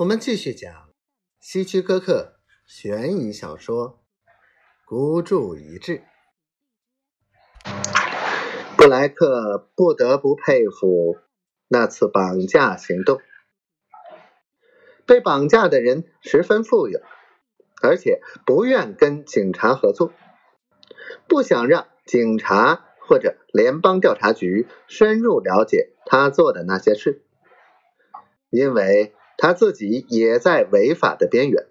我们继续讲希区柯克悬疑小说《孤注一掷》。布莱克不得不佩服那次绑架行动。被绑架的人十分富有，而且不愿跟警察合作，不想让警察或者联邦调查局深入了解他做的那些事，因为。他自己也在违法的边缘，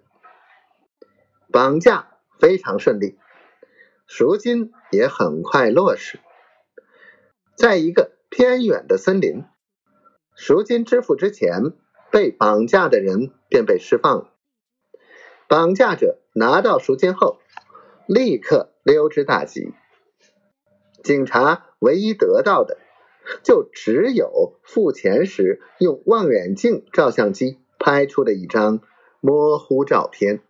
绑架非常顺利，赎金也很快落实。在一个偏远的森林，赎金支付之前，被绑架的人便被释放了。绑架者拿到赎金后，立刻溜之大吉。警察唯一得到的。就只有付钱时用望远镜照相机拍出的一张模糊照片。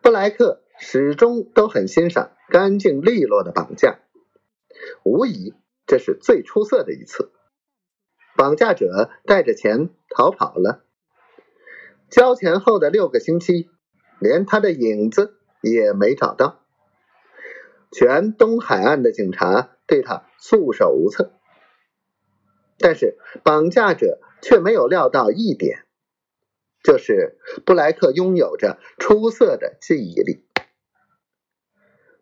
布莱克始终都很欣赏干净利落的绑架，无疑这是最出色的一次。绑架者带着钱逃跑了，交钱后的六个星期，连他的影子也没找到。全东海岸的警察。对他束手无策，但是绑架者却没有料到一点，就是布莱克拥有着出色的记忆力。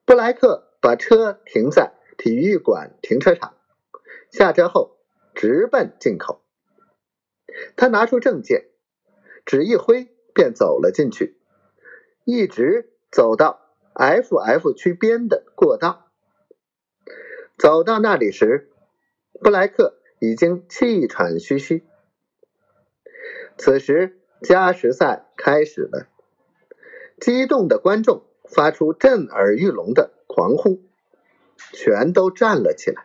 布莱克把车停在体育馆停车场，下车后直奔进口。他拿出证件，只一挥便走了进去，一直走到 F.F 区边的过道。走到那里时，布莱克已经气喘吁吁。此时，加时赛开始了，激动的观众发出震耳欲聋的狂呼，全都站了起来。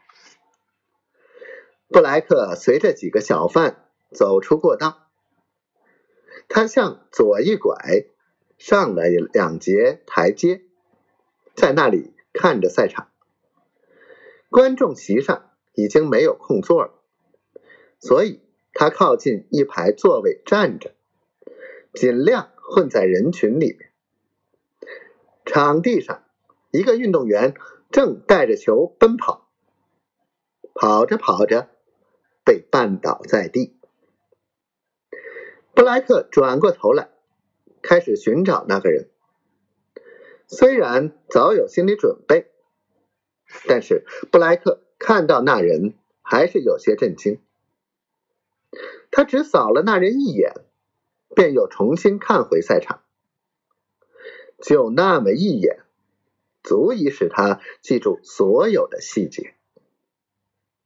布莱克随着几个小贩走出过道，他向左一拐，上了两节台阶，在那里看着赛场。观众席上已经没有空座了，所以他靠近一排座位站着，尽量混在人群里面。场地上，一个运动员正带着球奔跑，跑着跑着被绊倒在地。布莱克转过头来，开始寻找那个人。虽然早有心理准备。但是布莱克看到那人还是有些震惊。他只扫了那人一眼，便又重新看回赛场。就那么一眼，足以使他记住所有的细节。